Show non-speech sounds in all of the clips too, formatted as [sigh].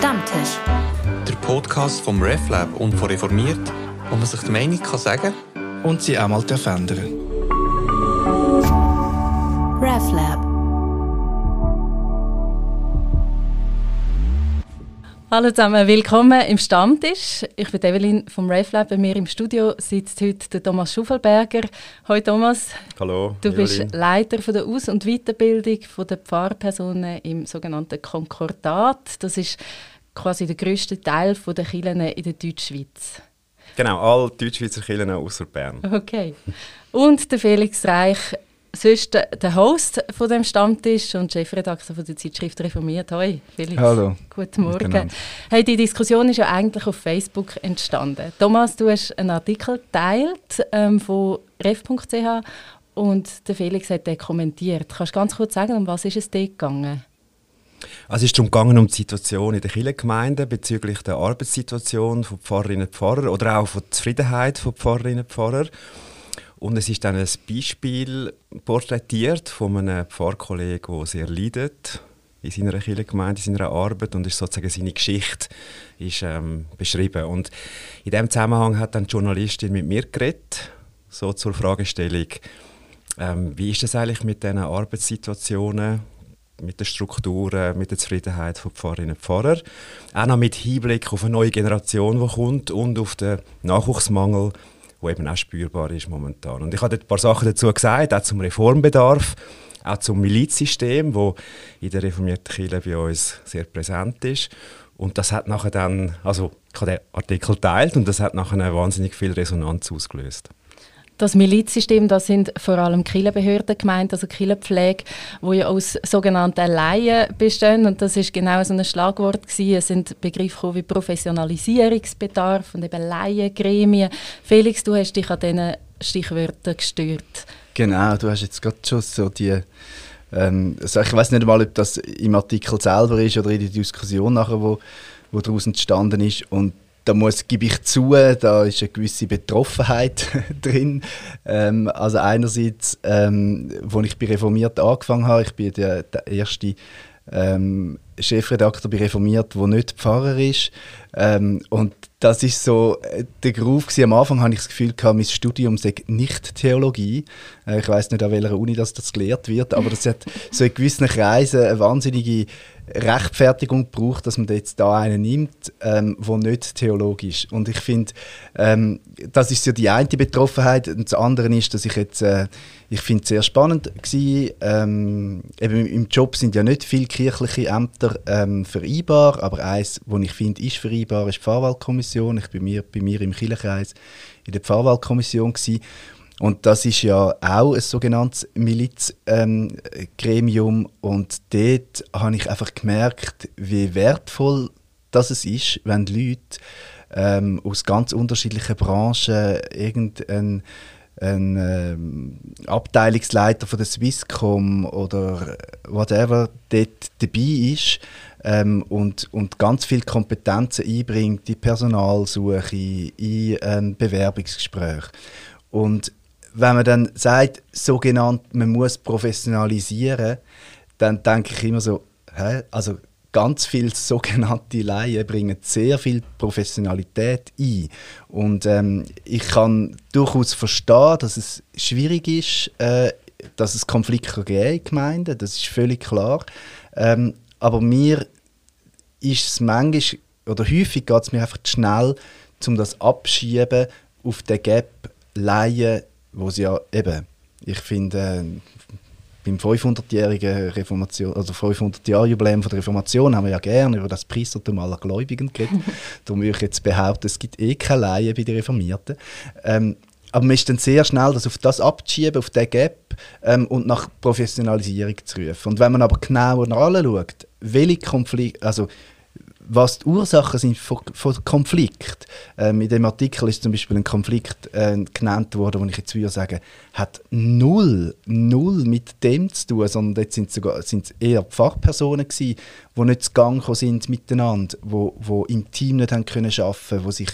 Stammtisch. Der Podcast vom RefLab und von Reformiert, wo man sich die Meinung kann sagen und sie auch mal ändern RefLab. Hallo zusammen, willkommen im Stammtisch. Ich bin Evelyn vom RaveLab. Bei mir im Studio sitzt heute der Thomas Schuffelberger. Hallo Thomas. Hallo. Du bist Leiter von der Aus- und Weiterbildung der Pfarrpersonen im sogenannten Konkordat. Das ist quasi der grösste Teil der Kirchen in der Deutschschweiz. Genau, alle Deutschschweizer Kirchen außer Bern. Okay. Und der Felix Reich, sonst der Host von dem Stammtisch und Chefredakteur von der Zeitschrift Reformiert. Hoi, Felix. Hallo. Guten Morgen. Hey, die Diskussion ist ja eigentlich auf Facebook entstanden. Thomas, du hast einen Artikel geteilt ähm, von ref.ch und der Felix hat den kommentiert. Kannst du ganz kurz sagen, um was ist es dort gegangen? Also es ist darum gegangen, um die Situation in der Kirchengemeinde bezüglich der Arbeitssituation von Pfarrerinnen und Pfarrern oder auch von der Zufriedenheit von Pfarrerinnen und Pfarrern. Und es ist dann ein Beispiel porträtiert von einem Pfarrkollegen, der sehr leidet in seiner Kirchengemeinde, in seiner Arbeit und ist sozusagen seine Geschichte ist, ähm, beschrieben. Und in diesem Zusammenhang hat dann die Journalistin mit mir geredet, so zur Fragestellung, ähm, wie ist es eigentlich mit diesen Arbeitssituationen, mit den Strukturen, mit der Zufriedenheit von Pfarrerinnen und Pfarrer. Auch noch mit Hinblick auf eine neue Generation, die kommt und auf den Nachwuchsmangel, der eben auch spürbar ist momentan. Und ich habe ein paar Sachen dazu gesagt, auch zum Reformbedarf, auch zum Milizsystem, wo in der reformierten Kirche bei uns sehr präsent ist. Und das hat nachher dann, also ich habe den Artikel geteilt und das hat nachher wahnsinnig viel Resonanz ausgelöst. Das Milizsystem, das sind vor allem Kirchenbehörden gemeint, also Kirchenpflege, wo ja aus sogenannten Laien bestehen. Und das ist genau so ein Schlagwort gewesen. Es sind Begriffe wie Professionalisierungsbedarf und eben Laiengremien. Felix, du hast dich an diesen Stichwörtern gestört. Genau, du hast jetzt gerade schon so die ähm, also ich weiß nicht mal, ob das im Artikel selber ist oder in der Diskussion nachher, wo, wo daraus entstanden ist. Und da muss, gebe ich zu, da ist eine gewisse Betroffenheit [laughs] drin. Ähm, also einerseits, ähm, als ich bei Reformiert angefangen habe, ich bin der, der erste ähm, Chefredakteur bei Reformiert, der nicht Pfarrer ist. Ähm, und das ist so äh, der gewesen. Am Anfang hatte ich das Gefühl, gehabt, mein Studium sei nicht Theologie. Äh, ich weiß nicht, an welcher Uni das, das gelehrt wird, aber das hat so in gewissen Kreisen eine wahnsinnige Rechtfertigung braucht, dass man jetzt da einen nimmt, ähm, nicht theologisch. Und ich finde, ähm, das ist so die eine Betroffenheit. Und das andere ist, dass ich jetzt, äh, ich finde es sehr spannend war. Ähm, eben im Job sind ja nicht viele kirchliche Ämter ähm, vereinbar, aber eins, wo ich finde, ist vereinbar, ist die Pfarrwahlkommission. Ich bin mir, bei mir im Kirchenkreis in der Pfarrwahlkommission gewesen. Und das ist ja auch ein sogenanntes Milizgremium. Ähm, und dort habe ich einfach gemerkt, wie wertvoll das ist, wenn Leute ähm, aus ganz unterschiedlichen Branchen irgendein ein ähm, Abteilungsleiter von der Swisscom oder whatever dort dabei ist ähm, und, und ganz viele Kompetenzen einbringt in Personalsuche, in ähm, Bewerbungsgespräche. Und wenn man dann sagt, sogenannt, man muss professionalisieren, dann denke ich immer so, hä? also ganz viele [laughs] sogenannte Laien bringen sehr viel Professionalität ein. Und ähm, ich kann durchaus verstehen, dass es schwierig ist, äh, dass es Konflikte geben in Gemeinden, das ist völlig klar. Ähm, aber mir ist es manchmal, oder häufig geht es mir einfach zu schnell, um das abschieben auf den Gap Laien wo sie ja eben, ich finde, beim 500-jährigen Reformation, also 500 Jahre Jubiläum der Reformation haben wir ja gerne über das Priestertum aller Gläubigen geredet. [laughs] Darum würde ich jetzt behaupten, es gibt eh keine Laien bei den Reformierten. Ähm, aber man ist dann sehr schnell, das auf das abzuschieben, auf den Gap ähm, und nach Professionalisierung zu rufen. Und wenn man aber genauer anschaut, welche Konflikte, also was die Ursachen sind von, Konflikt. Ähm, in dem Artikel ist zum Beispiel ein Konflikt äh, genannt worden, wo ich jetzt würde sagen, hat null, null mit dem zu tun, sondern jetzt sind sogar sind eher Fachpersonen gewesen, die nicht zu Gang sind miteinander, wo, wo im Team nicht haben können arbeiten, wo sich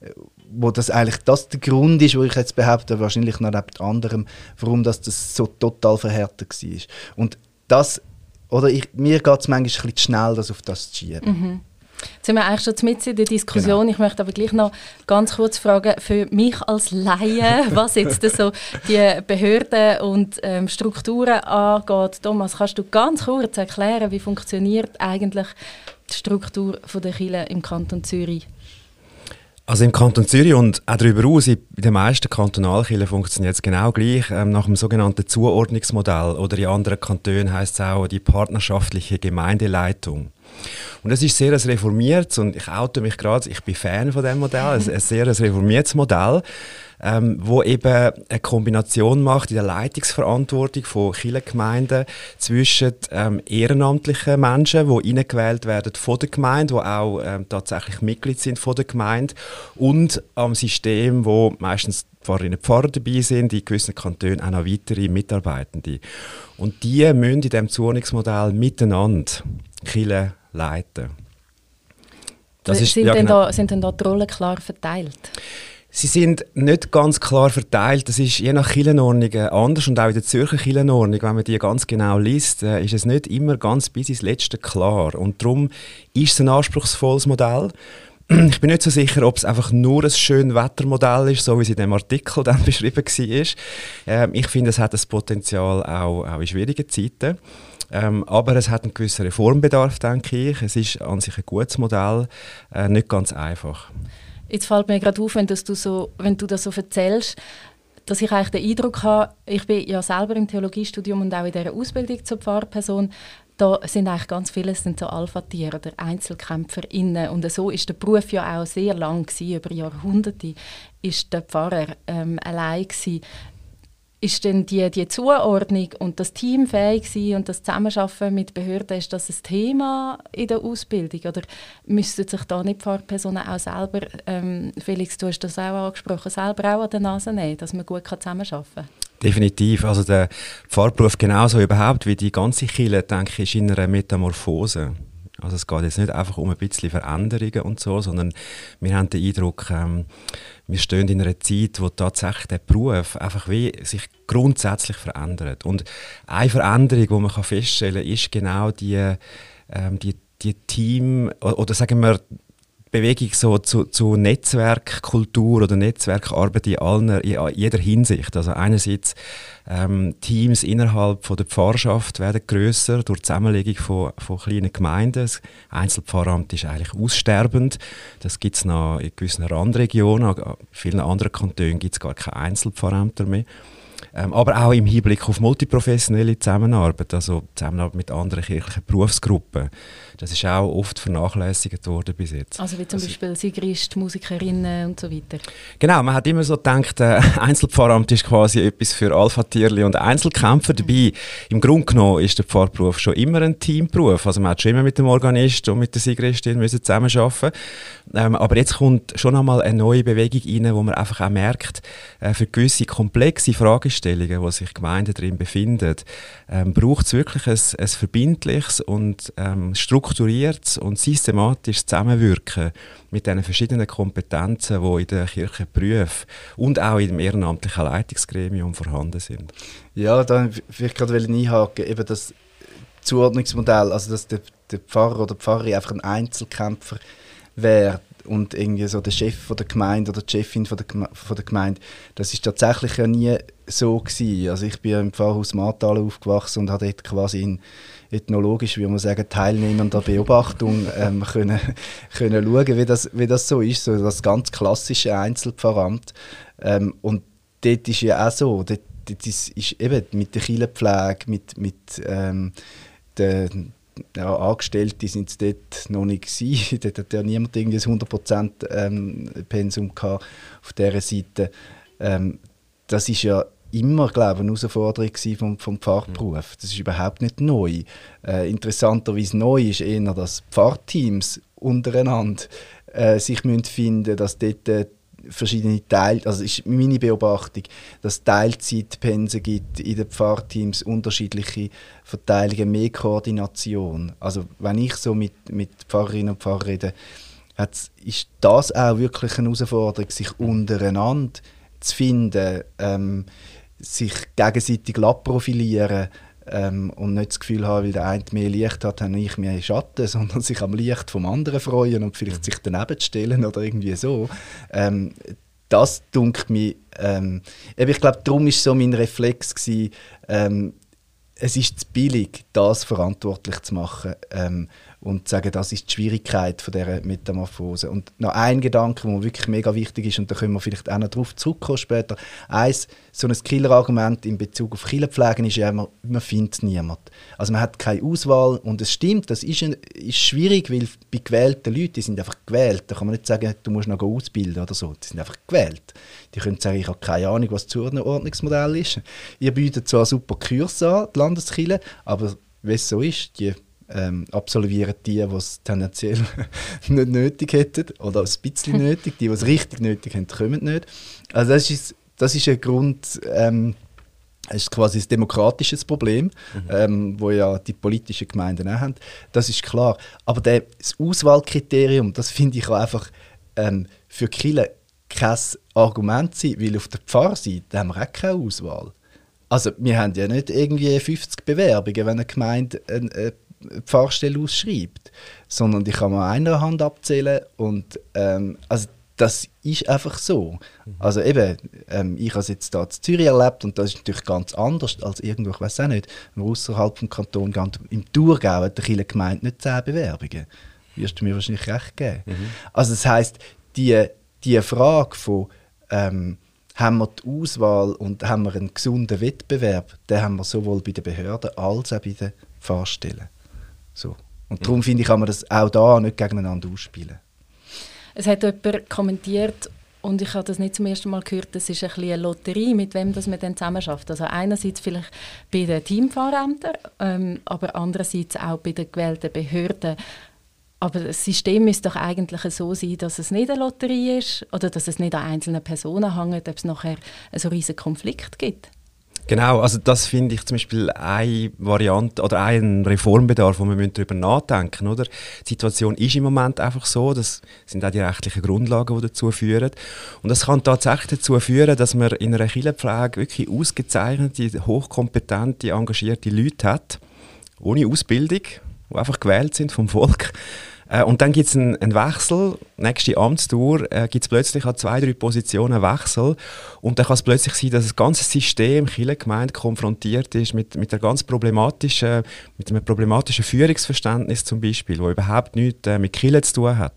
äh, wo das eigentlich das der Grund ist, wo ich jetzt behaupte, wahrscheinlich noch neben anderem, warum das, das so total verhärtet war. Und das, oder ich, mir geht es manchmal ein bisschen schnell, das auf das zu schieben. Mhm. Jetzt sind wir eigentlich schon mit in der Diskussion. Genau. Ich möchte aber gleich noch ganz kurz fragen, für mich als Laie, [laughs] was jetzt so die Behörden und ähm, Strukturen angeht. Thomas, kannst du ganz kurz erklären, wie funktioniert eigentlich die Struktur der Kirche im Kanton Zürich? Also im Kanton Zürich und auch darüber hinaus, in den meisten Kantonalkirchen funktioniert es genau gleich, ähm, nach dem sogenannten Zuordnungsmodell oder in anderen Kantonen heißt es auch die partnerschaftliche Gemeindeleitung. Und das ist sehr ein reformiertes, und ich oute mich gerade, ich bin Fan von dem Modell, ein, ein sehr reformiertes Modell, ähm, wo eben eine Kombination macht in der Leitungsverantwortung von Kirchengemeinden zwischen ähm, ehrenamtlichen Menschen, die eingewählt werden von der Gemeinde, die auch ähm, tatsächlich Mitglied sind von der Gemeinde und am System, wo meistens Pfarrerinnen und Pfarrer dabei sind, in gewissen Kantonen auch noch weitere Mitarbeitende. Und die müssen in diesem Zuordnungsmodell miteinander Kirche leiten. Das ist, sind, ja, denn genau. da, sind denn da die Rollen klar verteilt? Sie sind nicht ganz klar verteilt. Das ist je nach Kirchenordnung anders und auch in der Zürcher Kirchenordnung, wenn man die ganz genau liest, äh, ist es nicht immer ganz bis ins Letzte klar. Und darum ist es ein anspruchsvolles Modell. [clears throat] Ich bin nicht so sicher, ob es einfach nur ein schönes Wettermodell ist, so wie es in dem Artikel dann [laughs] beschrieben war. Ähm, ich finde, es hat das Potenzial auch, auch in schwierigen Zeiten. Ähm, aber es hat einen gewissen Reformbedarf, denke ich. Es ist an sich ein gutes Modell, äh, nicht ganz einfach. Jetzt fällt mir gerade auf, wenn, du so, wenn du das so erzählst, dass ich eigentlich den Eindruck habe, ich bin ja selber im Theologiestudium und auch in dieser Ausbildung zur Pfarrperson, da sind eigentlich ganz viele sind so Alpha-Tiere oder EinzelkämpferInnen und so ist der Beruf ja auch sehr lang gewesen, über Jahrhunderte ist der Pfarrer ähm, allein gewesen ist denn die, die Zuordnung und das Team fähig sein und das Zusammenarbeiten mit Behörden, ist das ein Thema in der Ausbildung? Oder müssten sich da nicht Pfarrpersonen auch selber, ähm, Felix, du hast das auch angesprochen, selber auch an der Nase nehmen, dass man gut zusammenarbeiten kann? Definitiv. Also der Pfarrberuf genauso überhaupt wie die ganze Kirche, denke ich, ist in einer Metamorphose. Also es geht jetzt nicht einfach um ein bisschen Veränderungen und so, sondern wir haben den Eindruck, ähm, wir stehen in einer Zeit, wo tatsächlich der Beruf einfach wie sich grundsätzlich verändert. Und eine Veränderung, die man feststellen kann, ist genau die, ähm, die, die Team, oder sagen wir, Bewegung so zu, zu Netzwerkkultur oder Netzwerkarbeit in, allen, in jeder Hinsicht. Also einerseits ähm, Teams innerhalb von der Pfarrschaft werden größer durch die Zusammenlegung von, von kleinen Gemeinden. Das Einzelpfarramt ist eigentlich aussterbend. Das gibt es noch in gewissen Randregionen. In vielen anderen Kantonen gibt es gar keine Einzelpfarrämter mehr. Ähm, aber auch im Hinblick auf multiprofessionelle Zusammenarbeit, also Zusammenarbeit mit anderen kirchlichen Berufsgruppen. Das ist auch oft vernachlässigt worden bis jetzt. Also wie zum also, Beispiel Sigrist, Musikerinnen und so weiter. Genau, man hat immer so gedacht, äh, [laughs] Einzelpfarramt ist quasi etwas für Alpha-Tierli und Einzelkämpfer. Mhm. Dabei, im Grunde genommen ist der Pfarrberuf schon immer ein Teamberuf. Also man hat schon immer mit dem Organist und mit der Sigristin müssen zusammenarbeiten ähm, Aber jetzt kommt schon einmal eine neue Bewegung rein, wo man einfach auch merkt, äh, für gewisse komplexe Fragestellungen wo sich Gemeinden darin befinden, ähm, braucht es wirklich ein, ein verbindliches und ähm, strukturiertes und systematisches Zusammenwirken mit den verschiedenen Kompetenzen, die in der Kirchenberufen und auch im ehrenamtlichen Leitungsgremium vorhanden sind. Ja, dann vielleicht gerade einhaken, eben das Zuordnungsmodell, also dass der, der Pfarrer oder die Pfarrerin einfach ein Einzelkämpfer wäre, und irgendwie so der Chef von der Gemeinde oder die Chefin von der, von der Gemeinde, das ist tatsächlich ja nie so gewesen. Also ich bin ja im Pfarrhaus Martal aufgewachsen und habe dort quasi in ethnologisch, wie man sagen, teilnehmender Beobachtung [laughs] ähm, können, können schauen, wie das, wie das so ist, so das ganz klassische Einzelpfarramt. Ähm, und dort ist ja auch so, dort, dort ist, ist eben mit der Kirchenpflege, mit, mit ähm, der ja, Angestellte sind es dort noch nicht gewesen. [laughs] dort hat ja niemand irgendwie ein 100% ähm, Pensum gehabt auf dieser Seite. Ähm, das ist ja immer, glaube ich, eine Herausforderung vom, vom Pfarrberuf. Das ist überhaupt nicht neu. Äh, interessanterweise neu ist eher, dass Pfarrteams untereinander äh, sich müssen finden dass dort äh, verschiedene Teil, also ist meine Beobachtung, dass es Teilzeitpensen gibt in den Pfarrteams, unterschiedliche Verteilungen, mehr Koordination. Also wenn ich so mit, mit Pfarrerinnen und Pfarrern rede, ist das auch wirklich eine Herausforderung, sich untereinander zu finden, ähm, sich gegenseitig profilieren, ähm, und nicht das Gefühl haben, weil der eine mehr Licht hat, habe ich mehr Schatten, [laughs] sondern sich am Licht vom anderen freuen und vielleicht sich daneben stellen oder irgendwie so. Ähm, das dunkelt mir, ähm, ich glaube, darum war so mein Reflex gewesen, ähm, es ist zu billig, das verantwortlich zu machen. Ähm, und sagen, das ist die Schwierigkeit von dieser Metamorphose. Und noch ein Gedanke, der wirklich mega wichtig ist, und da können wir vielleicht auch noch darauf zurückkommen später. Eins, so ein Killer-Argument in Bezug auf Killerpflegen ist ja immer, man findet niemand. Also man hat keine Auswahl und es stimmt, das ist, ein, ist schwierig, weil bei gewählten Leuten, die sind einfach gewählt, da kann man nicht sagen, du musst noch ausbilden oder so, die sind einfach gewählt. Die können sagen, ich habe keine Ahnung, was das Zuordnungsmodell ist. Ihr bietet zwar super Kurse an, die Landeskirche, aber wie es so ist, die ähm, absolvieren die, die es tendenziell nicht nötig hätten oder ein bisschen [laughs] nötig. Die, die es richtig nötig haben, kommen nicht. Also das ist, das ist ein Grund, ähm, das ist quasi ein demokratisches Problem, mhm. ähm, wo ja die politischen Gemeinden auch haben. Das ist klar. Aber der, das Auswahlkriterium, das finde ich auch einfach ähm, für Kirche kein Argument sein, weil auf der Pfarrseite haben wir auch keine Auswahl. Also wir haben ja nicht irgendwie 50 Bewerbungen, wenn eine Gemeinde eine, eine Pfarrstelle ausschreibt, sondern die kann man einer Hand abzählen und ähm, also das ist einfach so. Mhm. Also eben, ähm, ich habe es jetzt hier in Zürich erlebt und das ist natürlich ganz anders als irgendwo, ich weiß auch nicht, außerhalb des Kantons, im Thurgau hat der Gemeinde nicht zehn Bewerbungen. Wirst du mir wahrscheinlich recht geben. Mhm. Also das heisst, die, die Frage von ähm, haben wir die Auswahl und haben wir einen gesunden Wettbewerb, den haben wir sowohl bei den Behörden als auch bei den Fahrstellen. So. Und darum finde ich, kann man das auch da nicht gegeneinander ausspielen. Es hat jemand kommentiert, und ich habe das nicht zum ersten Mal gehört, das ist ein bisschen eine Lotterie, mit wem das man dann zusammen schafft. Also einerseits vielleicht bei den Teamfahrämtern, ähm, aber andererseits auch bei den gewählten Behörden. Aber das System müsste doch eigentlich so sein, dass es nicht eine Lotterie ist oder dass es nicht an einzelnen Personen hängt, ob es nachher einen so riesigen Konflikt gibt. Genau, also das finde ich zum Beispiel eine Variante oder ein Reformbedarf, wo wir darüber nachdenken müssen. Die Situation ist im Moment einfach so, das sind auch die rechtlichen Grundlagen, die dazu führen. Und das kann tatsächlich dazu führen, dass man in einer Kinderpflege wirklich ausgezeichnete, hochkompetente, engagierte Leute hat, ohne Ausbildung, die einfach gewählt sind vom Volk äh, und dann gibt es einen, einen, Wechsel, nächste Amtstour, äh, gibt es plötzlich an zwei, drei Positionen Wechsel und dann kann es plötzlich sein, dass das ganze System Kirchengemeinde konfrontiert ist mit, mit, der ganz problematischen, mit einem problematischen Führungsverständnis zum Beispiel, wo überhaupt nichts äh, mit Kirche zu tun hat.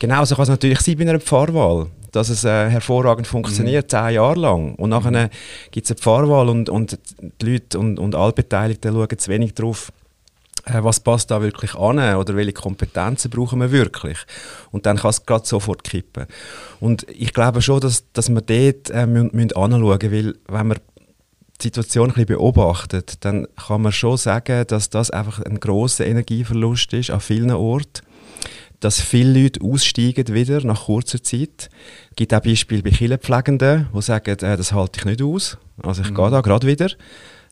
Genauso kann es natürlich sein bei einer Pfarrwahl dass es äh, hervorragend funktioniert, mhm. zehn Jahre lang. Und nachher gibt es eine Pfarrwahl und, und die Leute und, und alle Beteiligten schauen zu wenig darauf, äh, was passt da wirklich an oder welche Kompetenzen brauchen wir wirklich. Und dann kann es gerade sofort kippen. Und ich glaube schon, dass, dass wir dort äh, müssen, müssen anschauen müssen, weil wenn man die Situation ein bisschen beobachtet, dann kann man schon sagen, dass das einfach ein großer Energieverlust ist an vielen Orten dass viele Leute aussteigen wieder nach kurzer Zeit. Es gibt auch Beispiele bei Killenpflegenden, die sagen, äh, das halte ich nicht aus. Also ich mhm. gehe da gerade wieder.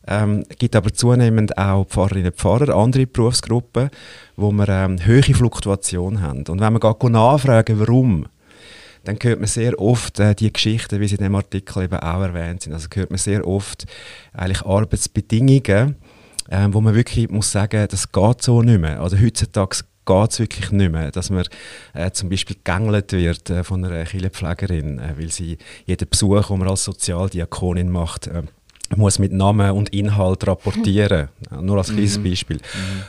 Ähm, gibt aber zunehmend auch Pfarrerinnen und Pfarrer, andere Berufsgruppen, wo wir ähm, hohe Fluktuation haben. Und wenn man geht nachfragen, warum, dann hört man sehr oft äh, die Geschichten, wie sie in dem Artikel eben auch erwähnt sind. Also hört man sehr oft eigentlich Arbeitsbedingungen, äh, wo man wirklich muss sagen, das geht so nicht mehr. Also heutzutage geht es wirklich nicht mehr, dass man äh, zum Beispiel gegängelt wird äh, von einer Kinderpflegerin, äh, weil sie jeden Besuch, den man als Sozialdiakonin macht, äh, muss mit Namen und Inhalt rapportieren. Nur als kleines mhm. Beispiel.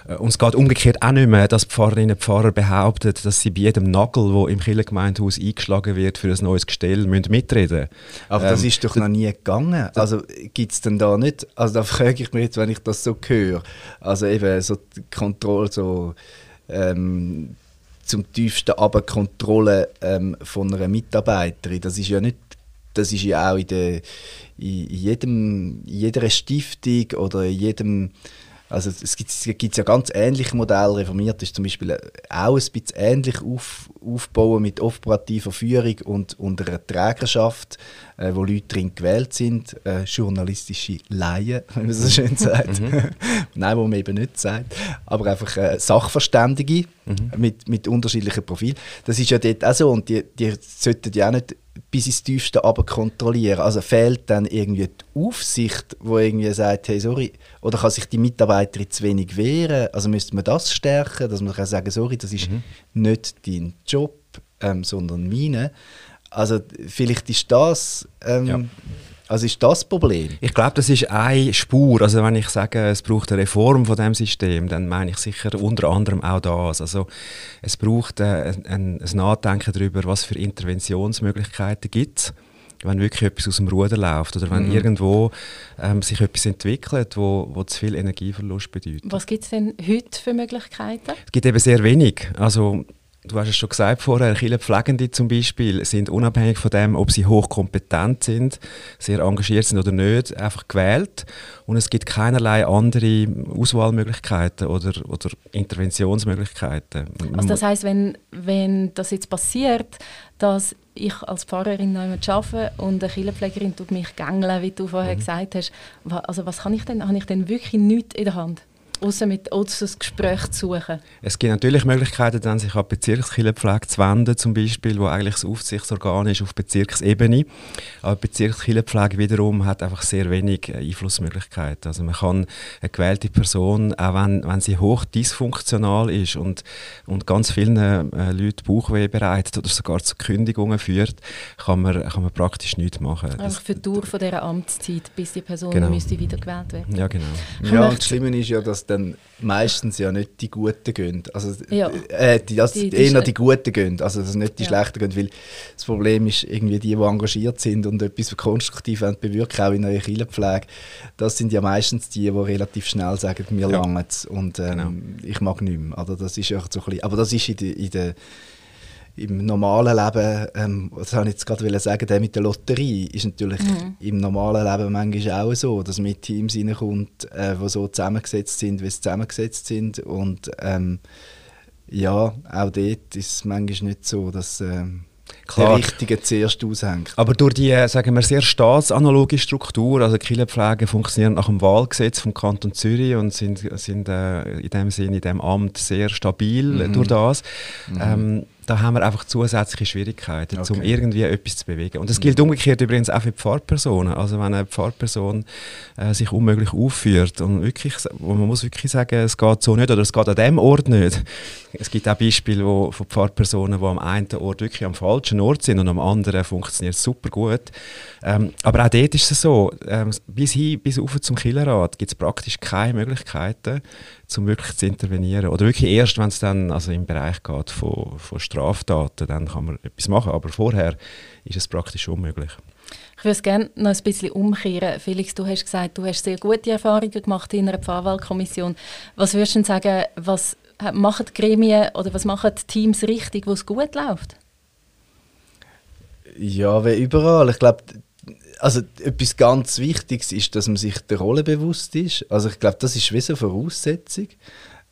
Mhm. Und es geht umgekehrt auch nicht mehr, dass Pfarrerinnen und Pfarrer behaupten, dass sie bei jedem Nagel, der im Kirchengemeindehaus eingeschlagen wird für ein neues Gestell, müssen mitreden Aber ähm, das ist doch noch nie gegangen. Also gibt es denn da nicht, also da frage ich mich jetzt, wenn ich das so höre, also eben so die Kontrolle, so ähm, zum tiefsten aber Kontrolle ähm, von einer Mitarbeiterin, das ist ja nicht das ist ja auch in, der, in, jedem, in jeder Stiftung oder in jedem also es gibt, es gibt ja ganz ähnliche Modelle. Reformiert ist zum Beispiel auch ein bisschen ähnlich auf, aufbauen mit operativer Führung und, und einer Trägerschaft, äh, wo Leute drin gewählt sind, äh, journalistische Laien, [laughs] wenn man so schön sagt. Mhm. [laughs] Nein, wo man eben nicht sagt, aber einfach äh, Sachverständige mhm. mit, mit unterschiedlichen Profilen. Das ist ja dort auch so und die, die sollten ja auch nicht bis ins Tiefste aber kontrollieren. Also fehlt dann irgendwie die Aufsicht, wo irgendwie sagt, hey, sorry, oder kann sich die Mitarbeiterin zu wenig wehren? Also müsste man das stärken, dass man kann sagen, sorry, das ist mhm. nicht dein Job, ähm, sondern meine. Also vielleicht ist das ähm, ja. Also ist das Problem? Ich glaube, das ist eine Spur. Also wenn ich sage, es braucht eine Reform von dem System, dann meine ich sicher unter anderem auch das. Also es braucht äh, ein, ein Nachdenken darüber, was für Interventionsmöglichkeiten gibt es wenn wirklich etwas aus dem Ruder läuft oder wenn mhm. irgendwo ähm, sich etwas entwickelt, wo, wo zu viel Energieverlust bedeutet. Was gibt es denn heute für Möglichkeiten? Es gibt eben sehr wenig. Also Du hast es schon gesagt vorher, Pflegende zum Beispiel sind unabhängig von dem, ob sie hochkompetent sind, sehr engagiert sind oder nicht, einfach gewählt. Und es gibt keinerlei andere Auswahlmöglichkeiten oder, oder Interventionsmöglichkeiten. Also das heißt, wenn, wenn das jetzt passiert, dass ich als Pfarrerin noch arbeite und eine Kinderpflegerin tut mich gängeln, wie du vorher mhm. gesagt hast, also was kann ich denn, habe ich denn wirklich nichts in der Hand? Außer mit uns das Gespräch zu suchen? Es gibt natürlich Möglichkeiten, dann sich an die Bezirkskillenpflege zu wenden, zum Beispiel, wo eigentlich das Aufsichtsorgan ist auf Bezirksebene. Aber die Bezirkskillenpflege wiederum hat einfach sehr wenig äh, Einflussmöglichkeiten. Also man kann eine gewählte Person, auch wenn, wenn sie hoch dysfunktional ist und, und ganz vielen äh, Leuten Bauchweh bereitet oder sogar zu Kündigungen führt, kann man, kann man praktisch nichts machen. Einfach für die Dauer von dieser Amtszeit, bis die Person genau. müsste wiedergewählt werden. Ja, genau. Ja, und das Schlimme ist ja, dass dann meistens ja nicht die Guten gehen. Also, ja. äh, die, also die, die eher die Guten gehen, also dass nicht die ja. Schlechten gehen, weil das Problem ist irgendwie die, die engagiert sind und etwas konstruktiv bewirken, auch in der Kirchenpflege, das sind ja meistens die, die relativ schnell sagen, mir ja. lange und ähm, genau. ich mag nicht mehr. Also, das ist ja so ein bisschen, aber das ist in der, in der im normalen Leben, ähm, was habe ich jetzt gerade sagen, der mit der Lotterie ist natürlich mhm. im normalen Leben manchmal auch so, dass mit Teams reinkommt, äh, die so zusammengesetzt sind, wie sie zusammengesetzt sind und ähm, ja, auch dort ist es manchmal nicht so, dass ähm, Klar. der Richtige zuerst aushängt. Aber durch die, äh, sagen wir, sehr staatsanaloge Struktur, also Kirchenpflege funktionieren nach dem Wahlgesetz vom Kanton Zürich und sind, sind äh, in dem Sinne, in dem Amt sehr stabil mhm. durch das. Mhm. Ähm, da haben wir einfach zusätzliche Schwierigkeiten, okay. um irgendwie etwas zu bewegen. Und das gilt umgekehrt übrigens auch für Pfarrpersonen. Also wenn eine Pfarrperson äh, sich unmöglich aufführt und wirklich, wo man muss wirklich sagen, es geht so nicht oder es geht an dem Ort nicht. Es gibt auch Beispiele wo, von Pfarrpersonen, die am einen Ort wirklich am falschen Ort sind und am anderen funktioniert es super gut. Ähm, aber auch dort ist es so, ähm, bis hin, bis auf zum Killerrat gibt es praktisch keine Möglichkeiten, um wirklich zu intervenieren. Oder wirklich erst, wenn es dann also im Bereich geht von, von Straftaten, dann kann man etwas machen. Aber vorher ist es praktisch unmöglich. Ich würde es gerne noch ein bisschen umkehren. Felix, du hast gesagt, du hast sehr gute Erfahrungen gemacht in einer Pfarrwahlkommission. Was würdest du denn sagen, was machen die Gremien oder was machen die Teams richtig, wo es gut läuft? Ja, wie überall. Ich glaube, also etwas ganz Wichtiges ist, dass man sich der Rolle bewusst ist. Also ich glaube, das ist wie eine Voraussetzung.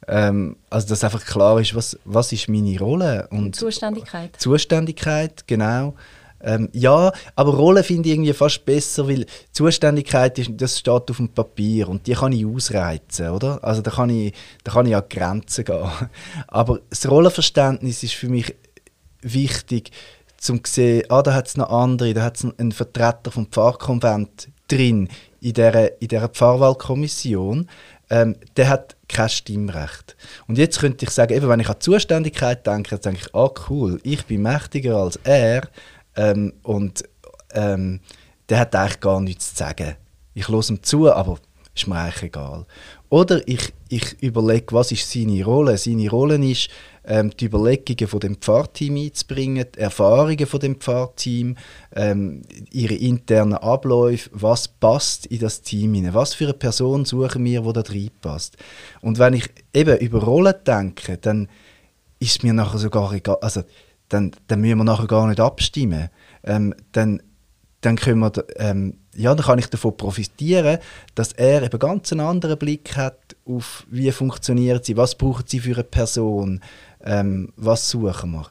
Ähm, also dass einfach klar ist, was, was ist meine Rolle. Und Zuständigkeit. Zuständigkeit, genau. Ähm, ja, aber Rolle finde ich irgendwie fast besser, weil Zuständigkeit ist, das steht auf dem Papier und die kann ich ausreizen, oder? Also da kann ich, da kann ich an Grenzen gehen. [laughs] Aber das Rollenverständnis ist für mich wichtig, um zu sehen, ah, da hat es noch andere, da hat es einen Vertreter vom Pfarrkonvent drin in dieser, in dieser Pfarrwahlkommission, ähm, der hat kein Stimmrecht. Und jetzt könnte ich sagen, eben, wenn ich an Zuständigkeit denke, dann denke ich, ah cool, ich bin mächtiger als er ähm, und ähm, der hat eigentlich gar nichts zu sagen. Ich höre ihm zu, aber ist mir eigentlich egal. Oder ich, ich überlege, was ist seine Rolle. Seine Rolle ist, ähm, die Überlegungen von dem Pfarrteam einzubringen, die Erfahrungen von dem Pfarrteam, ähm, ihre internen Abläufe, was passt in das Team hinein, was für eine Person suchen wir, die da reinpasst. Und wenn ich eben über Rollen denke, dann ist mir nachher sogar egal, also dann, dann müssen wir nachher gar nicht abstimmen. Ähm, dann, dann können wir, ähm, ja, dann kann ich davon profitieren, dass er eben ganz einen anderen Blick hat auf, wie funktioniert sie, was braucht sie für eine Person, ähm, was suchen wir.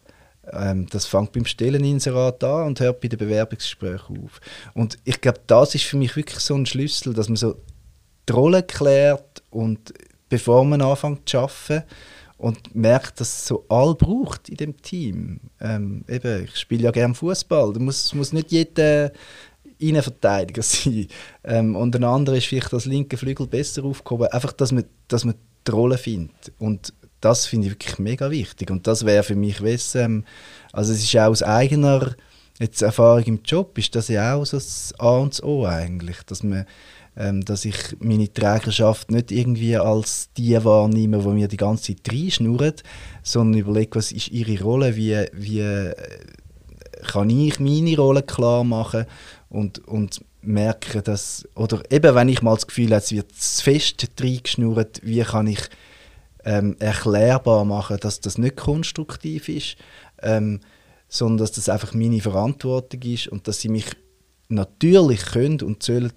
Ähm, das fängt beim Stelleninserat an und hört bei den Bewerbungsgesprächen auf. Und ich glaube, das ist für mich wirklich so ein Schlüssel, dass man so die Rolle klärt und bevor man anfängt zu arbeiten und merkt, dass es so all braucht in dem Team. Ähm, eben, ich spiele ja gerne Fußball. Da muss, muss nicht jeder Innenverteidiger [laughs] sein. Ähm, und ein anderer ist vielleicht als linke Flügel besser aufgehoben. Einfach, dass man, dass man die Rolle findet. Und das finde ich wirklich mega wichtig. Und das wäre für mich, weiss, ähm, also es ist auch aus eigener jetzt Erfahrung im Job, ist das ja auch so das A und das O eigentlich, dass man ähm, dass ich meine Trägerschaft nicht irgendwie als die wahrnehme, die mir die ganze Zeit reinschnurren, sondern überlege, was ist ihre Rolle, wie, wie äh, kann ich meine Rolle klar machen und, und merke, dass, oder eben wenn ich mal das Gefühl habe, es wird zu fest reingeschnurrt, wie kann ich ähm, erklärbar machen, dass das nicht konstruktiv ist, ähm, sondern dass das einfach meine Verantwortung ist und dass sie mich natürlich können und sollen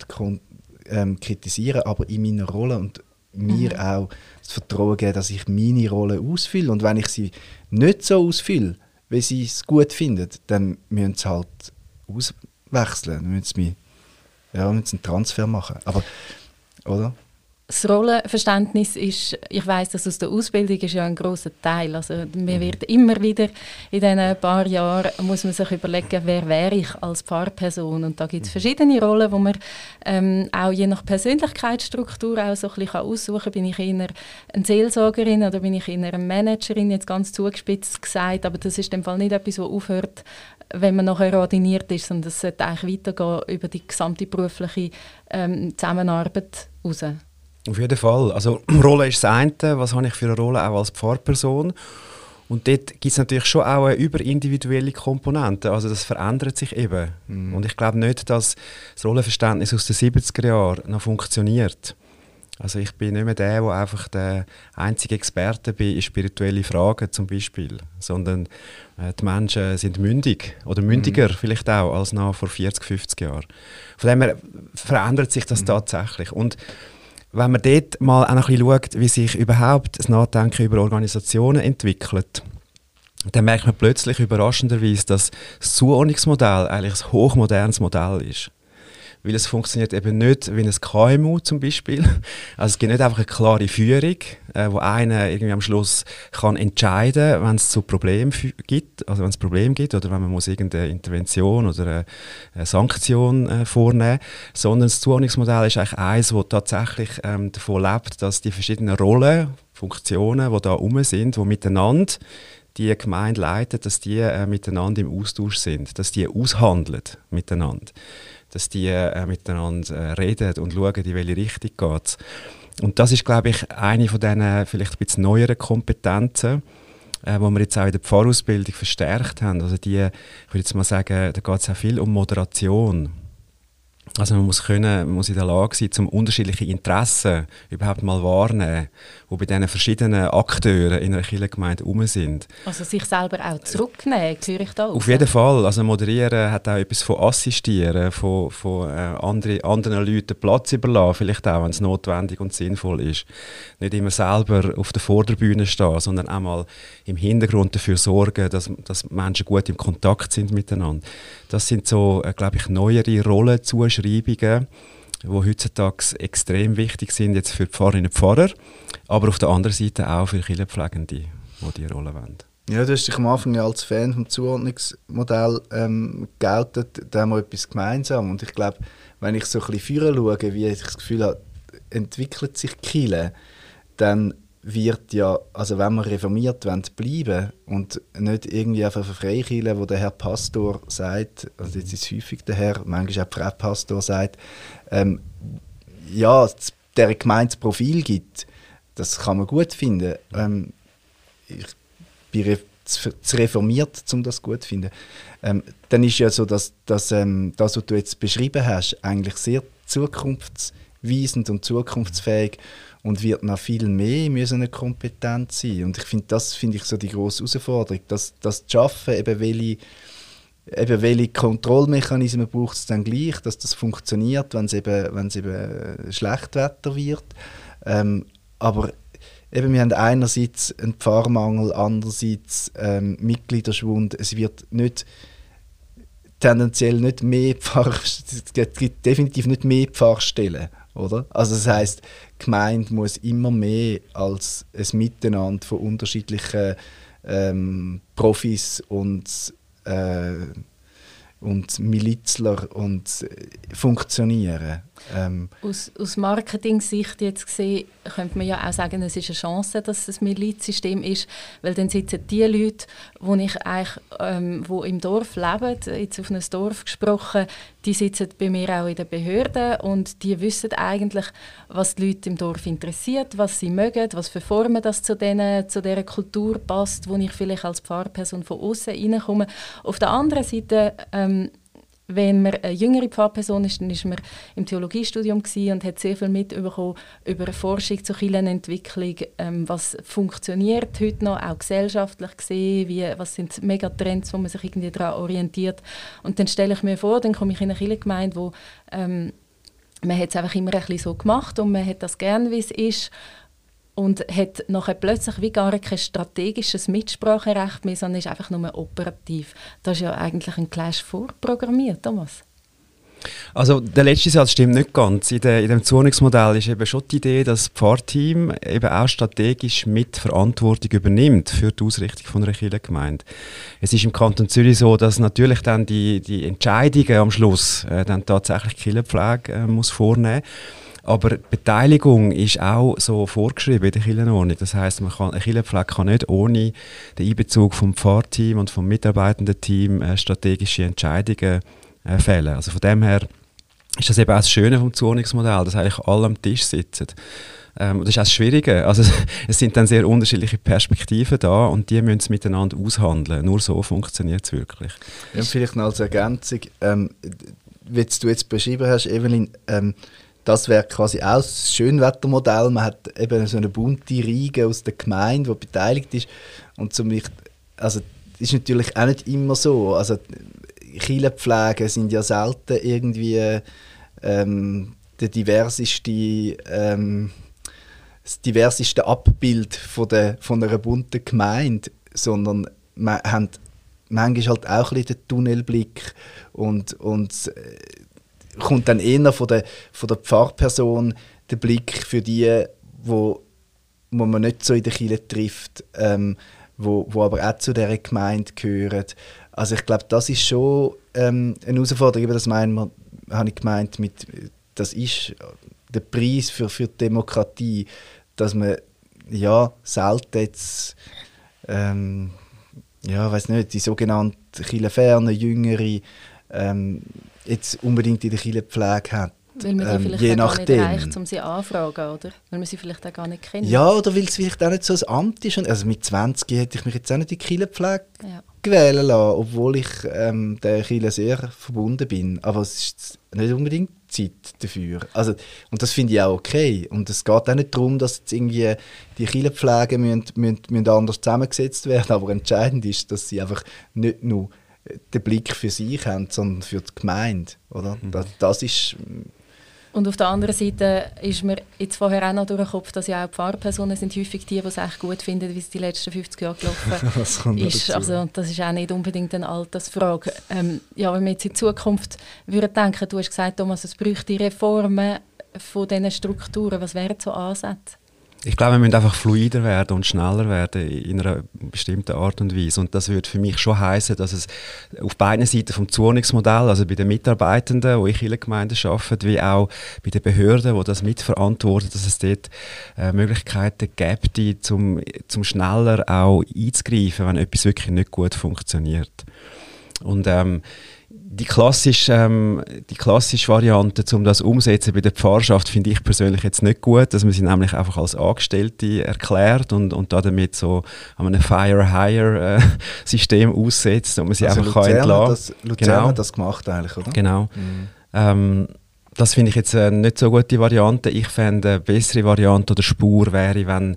ähm, kritisieren, aber in meiner Rolle und mir mhm. auch das Vertrauen geben, dass ich meine Rolle ausfülle. Und wenn ich sie nicht so ausfülle, wie sie es gut finden, dann müssen sie halt auswechseln. Dann müssen sie, ja, müssen einen Transfer machen. Aber, oder? das Rollenverständnis ist, ich weiß, dass aus der Ausbildung ist ja ein großer Teil. Also man wird immer wieder in diesen paar Jahren muss man sich überlegen, wer wäre ich als Pfarrperson. Und da gibt es mhm. verschiedene Rollen, wo man ähm, auch je nach Persönlichkeitsstruktur auch so ein bisschen aussuchen kann. Bin ich eher eine Seelsorgerin oder bin ich eher eine Managerin, jetzt ganz zugespitzt gesagt. Aber das ist im Fall nicht etwas, das aufhört, wenn man nachher ordiniert ist, sondern es sollte eigentlich weitergehen über die gesamte berufliche ähm, Zusammenarbeit heraus. Auf jeden Fall. Also [clears throat] Rolle ist das eine, was habe ich für eine Rolle auch als Pfarrperson. Und dort gibt es natürlich schon auch eine überindividuelle Komponente. Also das verändert sich eben. Mhm. Und ich glaube nicht, dass das Rollenverständnis aus den 70er Jahren noch funktioniert. Also ich bin nicht mehr der, der einfach der einzige Experte bin in spirituelle Fragen zum Beispiel, sondern äh, die Menschen sind mündig oder mündiger mhm. vielleicht auch als noch vor 40, 50 Jahren. Von dem her verändert sich das mhm. tatsächlich. Und wenn man dort mal auch noch ein bisschen schaut, wie sich überhaupt das Nachdenken über Organisationen entwickelt, dann merkt man plötzlich überraschenderweise, dass das Zuordnungsmodell eigentlich ein hochmodernes Modell ist weil es funktioniert eben nicht wie ein KMU zum Beispiel. [laughs] Also es gibt nicht einfach eine klare Führung, äh, wo einer irgendwie am Schluss kann entscheiden, wenn es zu Problemen gibt, also wenn es Problem gibt oder wenn man muss irgendeine Intervention oder eine, Sanktion äh, vornehmen, sondern das Zuordnungsmodell ist eigentlich eins, das tatsächlich ähm, davon lebt, dass die verschiedenen Rollen, Funktionen, die da rum sind, die miteinander die Gemeinde leiten, dass die äh, miteinander im Austausch sind, dass die aushandeln miteinander dass die äh, miteinander äh, reden und schauen, in welche Richtung geht Und das ist, glaube ich, eine von diesen vielleicht ein bisschen neueren Kompetenzen, äh, wo wir jetzt auch in der Pfarrausbildung verstärkt haben. Also die, ich würde jetzt mal sagen, da geht es auch viel um Moderation. Also man muss können, man muss in der Lage sein, zum unterschiedliche Interessen überhaupt mal wahrnehmen, die bei diesen verschiedenen Akteuren in einer Kirchengemeinde herum sind. Also sich selber auch zurücknehmen, höre ich da Auf jeden Fall. Also moderieren hat auch etwas von assistieren, von, von äh, andere, anderen Leuten Platz überlassen, vielleicht auch, wenn es notwendig und sinnvoll ist. Nicht immer selber auf der Vorderbühne stehen, sondern auch mal im Hintergrund dafür sorgen, dass, dass Menschen gut im Kontakt sind miteinander. Das sind so, äh, glaube ich, neuere Rollenzuschreibungen, die heutzutage extrem wichtig sind jetzt für die Pfarrerinnen und Pfarrer, aber auf der anderen Seite auch für Kirchenpflegende, die diese Rolle wollen. Ja, du hast dich am Anfang als Fan vom Zuordnungsmodell ähm, geoutet, da haben wir etwas gemeinsam und ich glaube, wenn ich so ein bisschen führen schaue, wie ich das Gefühl habe, entwickelt sich Kille, dann wird ja, also wenn wir reformiert wollen, bleiben und nicht irgendwie einfach eine Freikirche, wo der Herr Pastor sagt, also jetzt ist es häufig der Herr, manchmal auch der Frau Pastor sagt, ähm, ja, der Gemeindeprofil gibt, das kann man gut finden. Ähm, ich bin zu, zu reformiert, um das gut zu finden. Ähm, dann ist ja so, dass, dass ähm, das, was du jetzt beschrieben hast, eigentlich sehr zukunftsweisend und zukunftsfähig und wird noch viel mehr müssen eine Kompetenz sein. Und ich finde, das finde ich so die große Herausforderung, dass das zu schaffen, eben welche, eben welche Kontrollmechanismen braucht es dann gleich, dass das funktioniert, wenn es eben, wenn es eben Schlechtwetter wird. Ähm, aber eben, wir haben einerseits einen Pfarrmangel, andererseits ähm, Mitgliederschwund. Es wird nicht tendenziell nicht mehr Pfarr, [laughs] es gibt definitiv nicht mehr Pfarrstellen Oder? Also das heißt, die Gemeinde muss immer mehr als ein Miteinander von unterschiedlichen ähm, Profis und äh, und Milizler und äh, funktionieren. Ähm. Aus, aus Marketing-Sicht jetzt gesehen, könnte man ja auch sagen, es ist eine Chance, dass es ein Milizsystem ist, weil dann sitzen die Leute, wo ich eigentlich, ähm, wo im Dorf leben, jetzt auf ein Dorf gesprochen, die sitzen bei mir auch in den Behörden und die wissen eigentlich, was die Leute im Dorf interessiert, was sie mögen, was für Formen das zu, denen, zu dieser Kultur passt, wo ich vielleicht als Pfarrperson von außen reinkomme. Auf der anderen Seite ähm, wenn man eine jüngere Pfarrperson ist, dann war man im Theologiestudium und hat sehr viel mitbekommen über Forschung zur Kirchenentwicklung, ähm, was funktioniert heute noch, auch gesellschaftlich gesehen, wie, was sind Megatrends, wo man sich irgendwie daran orientiert. Und dann stelle ich mir vor, dann komme ich in eine Kirchengemeinde, wo ähm, man hat es einfach immer ein bisschen so gemacht und man hat das gern, wie es ist und hat nachher plötzlich wie gar kein strategisches Mitspracherecht mehr, sondern ist einfach nur operativ. Das ist ja eigentlich ein Clash vorprogrammiert, Thomas. Also der letzte Satz stimmt nicht ganz. In, der, in dem Zonungsmodell ist eben schon die Idee, dass das Pfarrteam eben auch strategisch mit Verantwortung übernimmt für die Ausrichtung von einer Kirchengemeinde. Es ist im Kanton Zürich so, dass natürlich dann die, die Entscheidungen am Schluss äh, dann tatsächlich Kirchenpflege äh, muss vornehmen muss. Aber Beteiligung ist auch so vorgeschrieben in der Kirchenordnung. Das heißt, man kann, ein Kirchenpflege kann nicht ohne den Einbezug vom Pfarrteam und vom mitarbeitenden Team äh, strategische Entscheidungen äh, fällen. Also von dem her ist das eben auch das Schöne vom Zonungsmodell, dass eigentlich alle am Tisch sitzen. Ähm, das ist auch das Schwierige. Also [laughs] es sind dann sehr unterschiedliche Perspektiven da und die müssen es miteinander aushandeln. Nur so funktioniert es wirklich. Ja, vielleicht noch als Ergänzung, ähm, wie du jetzt beschrieben hast, Evelyn, ähm, das wäre quasi auch das Schönwettermodell. Man hat eben so eine bunte Riege aus der Gemeinde, die beteiligt ist. Und zum also das ist natürlich auch nicht immer so. Also Kirchenpflege sind ja selten irgendwie ähm, der diverseste, ähm, das diverseste Abbild von, der, von einer bunten Gemeinde, sondern man hat manchmal halt auch ein bisschen den Tunnelblick und, und äh, kommt dann eher von der, von der Pfarrperson der Blick für die, wo, wo man nicht so in der Kirche trifft, ähm, wo, wo aber auch zu dieser Gemeinde gehören. Also ich glaube, das ist schon ähm, eine Herausforderung, das meinen habe ich gemeint, mit, das ist der Preis für, für die Demokratie, dass man ja selten jetzt ähm, ja, weiß nicht, die sogenannten Kirchenfernen, Jüngere, ähm, jetzt unbedingt in der Kirchenpflege hat. Weil man die ähm, vielleicht je nachdem. nicht reicht, um sie anfragen, oder? Weil man sie vielleicht auch gar nicht kennt. Ja, oder weil es vielleicht auch nicht so ein Amt ist. Also mit 20 hätte ich mich jetzt auch nicht in die Kirchenpflege ja. gewählen lassen, obwohl ich ähm, der Kirche sehr verbunden bin. Aber es ist nicht unbedingt Zeit dafür. Also, und das finde ich auch okay. Und es geht auch nicht darum, dass jetzt irgendwie die Kirchenpflege müssen, müssen, müssen anders zusammengesetzt werden, aber entscheidend ist, dass sie einfach nicht nur den Blick für sich haben, sondern für die Gemeinde. Oder? Mhm. Das, das ist und auf der anderen Seite ist mir jetzt vorher auch noch durch den Kopf, dass ja auch Pfarrpersonen sind häufig die, die es echt gut finden, wie es die letzten 50 Jahre gelaufen [laughs] ist. Also das ist auch nicht unbedingt eine Altersfrage. Ähm, ja, wenn wir jetzt in Zukunft würden denken, du hast gesagt, Thomas, es bräuchte Reformen von diesen Strukturen. Was wären so Ansätze? Ich glaube, wir müssen einfach fluider werden und schneller werden in einer bestimmten Art und Weise. Und das würde für mich schon heißen, dass es auf beiden Seiten vom Zonungsmodell, also bei den Mitarbeitenden, die in vielen Gemeinden arbeiten, wie auch bei den Behörden, die das mitverantworten, dass es dort äh, Möglichkeiten gibt, zum, zum schneller auch einzugreifen, wenn etwas wirklich nicht gut funktioniert. Und ähm, die klassische, ähm, die klassische Variante, um das umzusetzen bei der Pfarrschaft, finde ich persönlich jetzt nicht gut, dass man sie nämlich einfach als Angestellte erklärt und, und damit so an einem Fire-Hire-System äh, [laughs] aussetzt und man sie also einfach Luzern kann entlassen das, Luzern genau. hat das gemacht eigentlich, oder? Genau. Mhm. Ähm, das finde ich jetzt äh, nicht so gute Variante. Ich fände eine bessere Variante oder Spur wäre, wenn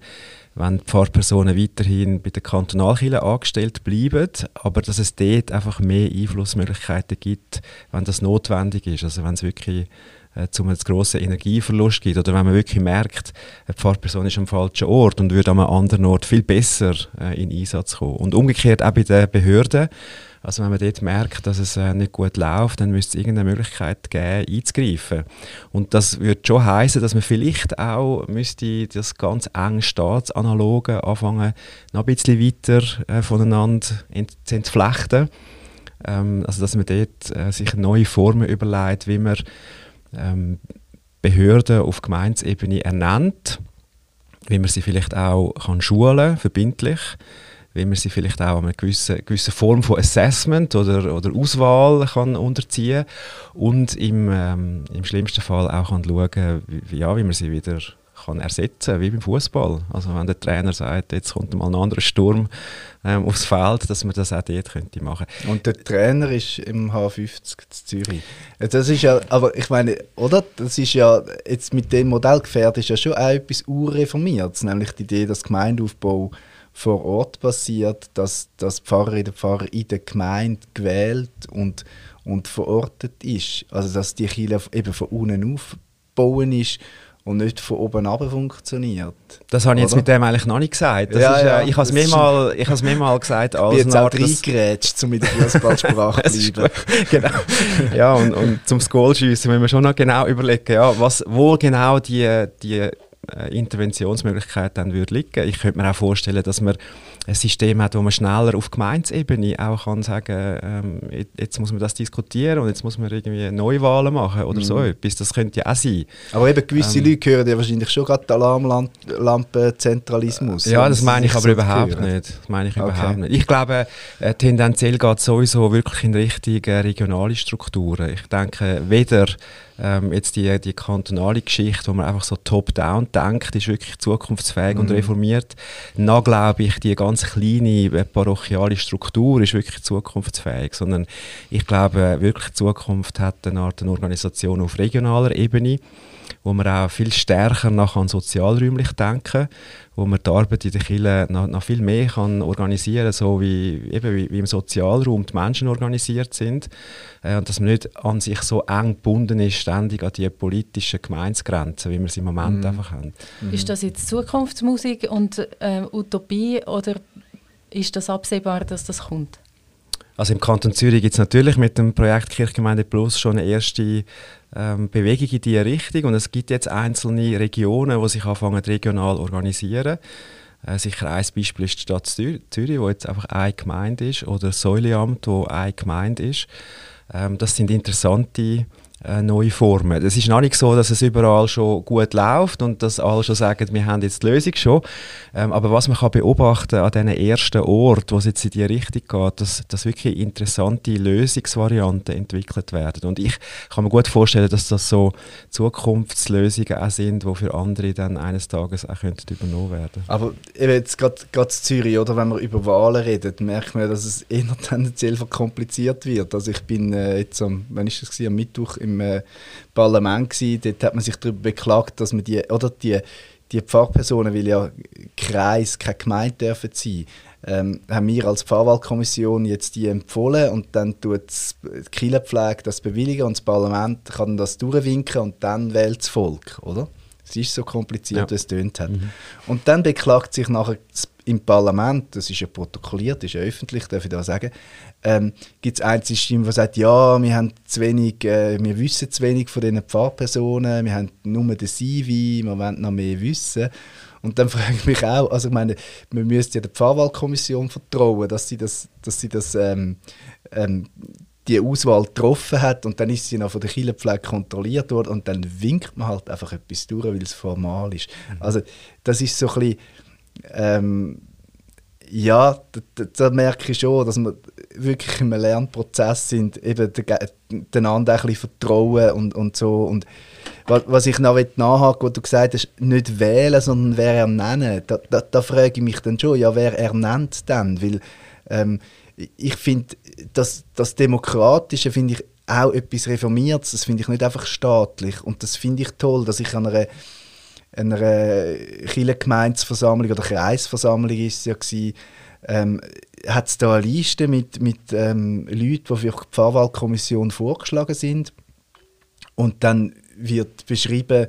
wenn die Pfarrpersonen weiterhin bei der Kantonalkirche angestellt bleiben, aber dass es dort einfach mehr Einflussmöglichkeiten gibt, wenn das notwendig ist. Also wenn es wirklich äh, zu einem grossen Energieverlust gibt oder wenn man wirklich merkt, eine Pfarrperson ist am falschen Ort und würde an einem anderen Ort viel besser äh, in Einsatz kommen. Und umgekehrt auch bei den Behörden, Also wenn man dort merkt, dass es äh, nicht gut läuft, dann müsste es irgendeine Möglichkeit geben, einzugreifen. Und das würde schon heißen, dass man vielleicht auch müsste das ganz eng staatsanaloge anfangen, noch ein bisschen weiter äh, voneinander ent zu entflechten. Ähm, also dass man dort äh, sich neue Formen überlegt, wie man ähm, Behörden auf Gemeinsebene ernennt, wie man sie vielleicht auch kann schulen verbindlich wie man sie vielleicht auch eine gewisse, gewisse Form von Assessment oder, oder Auswahl kann unterziehen und im, ähm, im schlimmsten Fall auch kann schauen, wie, ja, wie man sie wieder kann ersetzen wie beim Fußball. Also wenn der Trainer sagt, jetzt kommt mal ein anderer Sturm ähm, aufs Feld, dass man das auch dort könnte machen. Und der Trainer ist im H50 zu Zürich. Das ist ja, aber ich meine, oder? Das ist ja jetzt mit dem Modell gefährdet ist ja schon auch etwas urreformiertes, nämlich die Idee, dass Gemeindeaufbau vor Ort passiert, dass das Pfarrerin der Pfarrer in der Gemeinde gewählt und, und verortet ist. Also dass die Kirche eben von unten aufbauen ist und nicht von oben ab funktioniert. Das habe ich jetzt mit dem eigentlich noch nicht gesagt. Das ja, ist, ja, ich habe es mir, mal, mir mal gesagt. Als ich bin jetzt auch reingerätscht, um in der Fußballsprache [laughs] zu bleiben. genau. Ja, und, und zum Goalschiessen müssen wir schon noch genau überlegen, ja, was, wo genau die, die äh, Interventionsmöglichkeit dann würde liegen. Ich könnte mir auch vorstellen, dass man ein System hat, wo man schneller auf Gemeinsebene auch kann sagen, ähm, jetzt muss man das diskutieren und jetzt muss man irgendwie Neuwahlen machen oder mhm. so etwas. Das könnte ja auch sein. Aber eben gewisse ähm, Leute hören ja wahrscheinlich schon gerade Alarmlampenzentralismus. Ja, das meine ich aber überhaupt nicht. Das meine ich okay. überhaupt nicht. Ich glaube, äh, tendenziell geht es sowieso wirklich in Richtung äh, regionale Strukturen. Ich denke, weder ähm, jetzt die, die kantonale Geschichte, wo man einfach so top-down denkt, ist wirklich zukunftsfähig mhm. und reformiert. Noch glaube ich, die ganz kleine äh, parochiale Struktur ist wirklich zukunftsfähig, sondern ich glaube wirklich, Zukunft hat eine Art eine Organisation auf regionaler Ebene, wo man auch viel stärker nach an sozialräumlich denken, wo man die Arbeit in der Kirche noch, noch viel mehr kann organisieren so wie, eben wie, wie, im Sozialraum die Menschen organisiert sind. Äh, und dass man nicht an sich so eng gebunden ist, ständig an die politischen Gemeinsgrenzen, wie wir sie im Moment mm. einfach haben. Mhm. Ist das jetzt Zukunftsmusik und äh, Utopie oder ist das absehbar, dass das kommt? Also im Kanton Zürich gibt es natürlich mit dem Projekt Kirchgemeinde Plus schon eine erste ähm, Bewegung in diese Richtung und es gibt jetzt einzelne Regionen, die sich anfangen regional organisieren. Äh, sicher ein Beispiel ist die Stadt Zürich, wo jetzt einfach eine Gemeinde ist, oder das Säuleamt, wo eine Gemeinde ist. Ähm, das sind interessante äh, neue Formen. Es ist noch nicht so, dass es überall schon gut läuft und dass alle schon sagen, wir haben jetzt die Lösung schon. Ähm, aber was man kann beobachten an diesen ersten Ort, wo es jetzt in die Richtung geht, dass, dass wirklich interessante Lösungsvarianten entwickelt werden. Und ich kann mir gut vorstellen, dass das so Zukunftslösungen auch sind, die für andere dann eines Tages auch könnten übernommen werden. Aber jetzt gerade in Zürich, oder wenn wir über Wahlen reden, merkt man, dass es eher [laughs] tendenziell verkompliziert wird. Also ich bin äh, jetzt am, wann ist das gewesen, am Mittwoch im äh, Parlament gewesen. Dort hat man sich darüber beklagt, dass man die, oder die, die Pfarrpersonen, weil ja Kreis, keine Gemeinde dürfen sein, ähm, haben wir als Pfarrwahlkommission jetzt die empfohlen und dann tut die Kirchenpflege das bewilligen und das Parlament kann das durchwinken und dann wählt das Volk, oder? Es ist so kompliziert, ja. wie es tönt hat. Mhm. Und dann beklagt sich nachher im Parlament, das ist ja protokolliert, das ist ja öffentlich, darf ich da sagen, ähm, gibt es einzelne Stimmen, die sagen, ja, wir haben zu wenig, äh, wir wissen zu wenig von diesen Pfarrpersonen, wir haben nur den CV, wir wollen noch mehr wissen. Und dann [laughs] frage ich mich auch, also ich meine, man müsste ja der Pfarrwahlkommission vertrauen, dass sie das, dass sie das ähm, ähm, die Auswahl getroffen hat und dann ist sie noch von der Kirchenpflege kontrolliert worden und dann winkt man halt einfach etwas durch, weil es formal ist. Mhm. Also das ist so ein bisschen, ähm, ja, da, da, merke ich schon, dass wir wirklich im Lernprozess sind, eben den anderen ein bisschen vertrauen und, und so. Und was, was ich noch nachhaken was du gesagt hast, nicht wählen, sondern wer ernennen, da, da, da frage ich mich dann schon, ja, wer ernennt dann? Weil ähm, ich finde, das, das Demokratische finde ich auch etwas Reformiertes, das finde ich nicht einfach staatlich und das finde ich toll, dass ich an einer einer Kirchengemeinsversammlung oder Kreisversammlung ist es ja gewesen, ähm, hat es da eine Liste mit, mit ähm, Leuten, die für die Pfarrwahlkommission vorgeschlagen sind und dann wird beschrieben,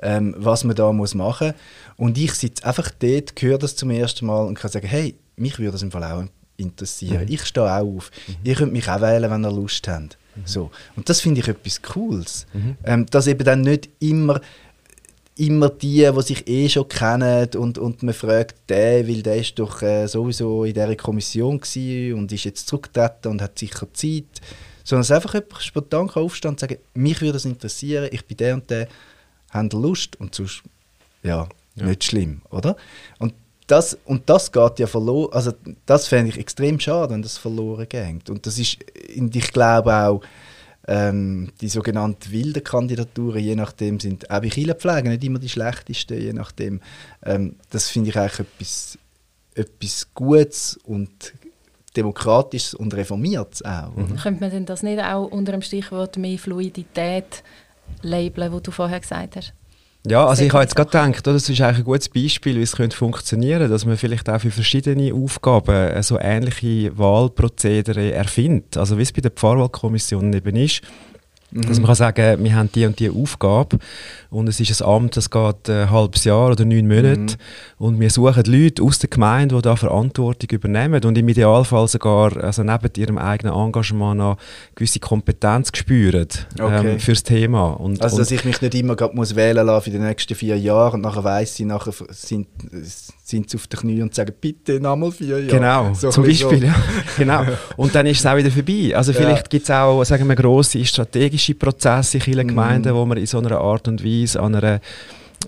ähm, was man da muss machen muss. Und ich sitze einfach dort, höre das zum ersten Mal und kann sagen, hey, mich würde das im Fall auch interessieren. Ich stehe auch auf. Ihr könnt mich auch wählen, wenn ihr Lust habt. So. Und das finde ich etwas Cooles. Ähm, dass eben dann nicht immer immer die, die sich eh schon kennen und, und man fragt den, weil der ist doch äh, sowieso in dieser Kommission und ist jetzt zurückgetreten und hat sicher Zeit. Sondern dass einfach jemand spontan aufstehen und sagen, mich würde das interessieren, ich bin der und der, haben Lust und sonst, ja, Ja. nicht schlimm, oder? Und das, und das geht ja verloren, also das fände ich extrem schade, wenn das verloren geht. Und das ist, und ich glaube auch, ähm, die sogenannten wilden Kandidaturen, je nachdem, sind auch bei Kirchenpflege nicht immer die schlechtesten, je nachdem. Ähm, das finde ich eigentlich etwas, etwas Gutes und Demokratisches und Reformiertes auch. oder? Könnte man denn das nicht auch unter dem Stichwort mehr Fluidität labeln, wo du vorher gesagt hast? Ja, also ich habe jetzt gerade gedacht, das ist eigentlich ein gutes Beispiel, wie es könnte funktionieren dass man vielleicht auch für verschiedene Aufgaben äh, so ähnliche Wahlprozedere erfindet. Also wie es bei der Pfarrwahlkommission eben ist, dass man kann sagen, wir haben die und die Aufgabe und es ist ein Amt, das geht ein halbes Jahr oder neun Monate und wir suchen Leute aus der Gemeinde, die da Verantwortung übernehmen und im Idealfall sogar also neben ihrem eigenen Engagement noch gewisse Kompetenz spüren Okay. ähm, fürs Thema. Und, Also, und dass ich mich nicht immer grad muss wählen lassen für die nächsten vier Jahre und nachher weiss ich, nachher sind, sind sie auf den Knien und sagen, bitte nochmal vier Jahre. Genau, So zum Beispiel. Ja. [laughs] genau. Und dann ist es auch wieder vorbei. Also Ja. vielleicht gibt es auch, sagen wir, grosse strategische Prozesse in vielen Mhm. Gemeinden, wo man in so einer Art und Weise an, einer,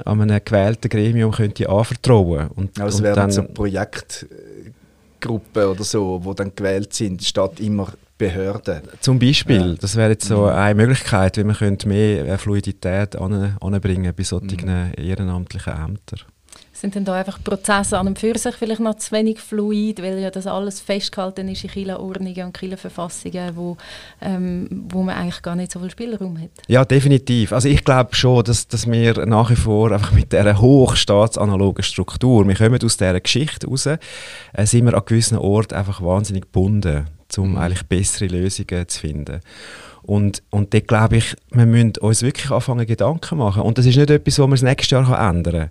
an einem gewählten Gremium könnte anvertrauen und, So. Also, es und wären dann, so Projektgruppen oder so, die dann gewählt sind, statt immer Behörden. Zum Beispiel, Ja. Mhm. das wäre jetzt so eine Möglichkeit, wie man könnte mehr äh, Fluidität an, anbringen bei solchen Mhm. ehrenamtlichen Ämtern. Sind denn da einfach Prozesse an und für sich vielleicht noch zu wenig fluid, weil ja das alles festgehalten ist in Kirchenordnungen und Kirchenverfassungen, wo, ähm, wo man eigentlich gar nicht so viel Spielraum hat? Ja, definitiv. Also ich glaube schon, dass, dass wir nach wie vor einfach mit dieser hochstaatsanalogen Struktur, wir kommen aus dieser Geschichte raus, äh, sind wir an gewissen Orten einfach wahnsinnig gebunden, um eigentlich bessere Lösungen zu finden. Und, und dort glaube ich, wir müssen uns wirklich anfangen, Gedanken machen. Und das ist nicht etwas, was man das nächste Jahr ändern kann.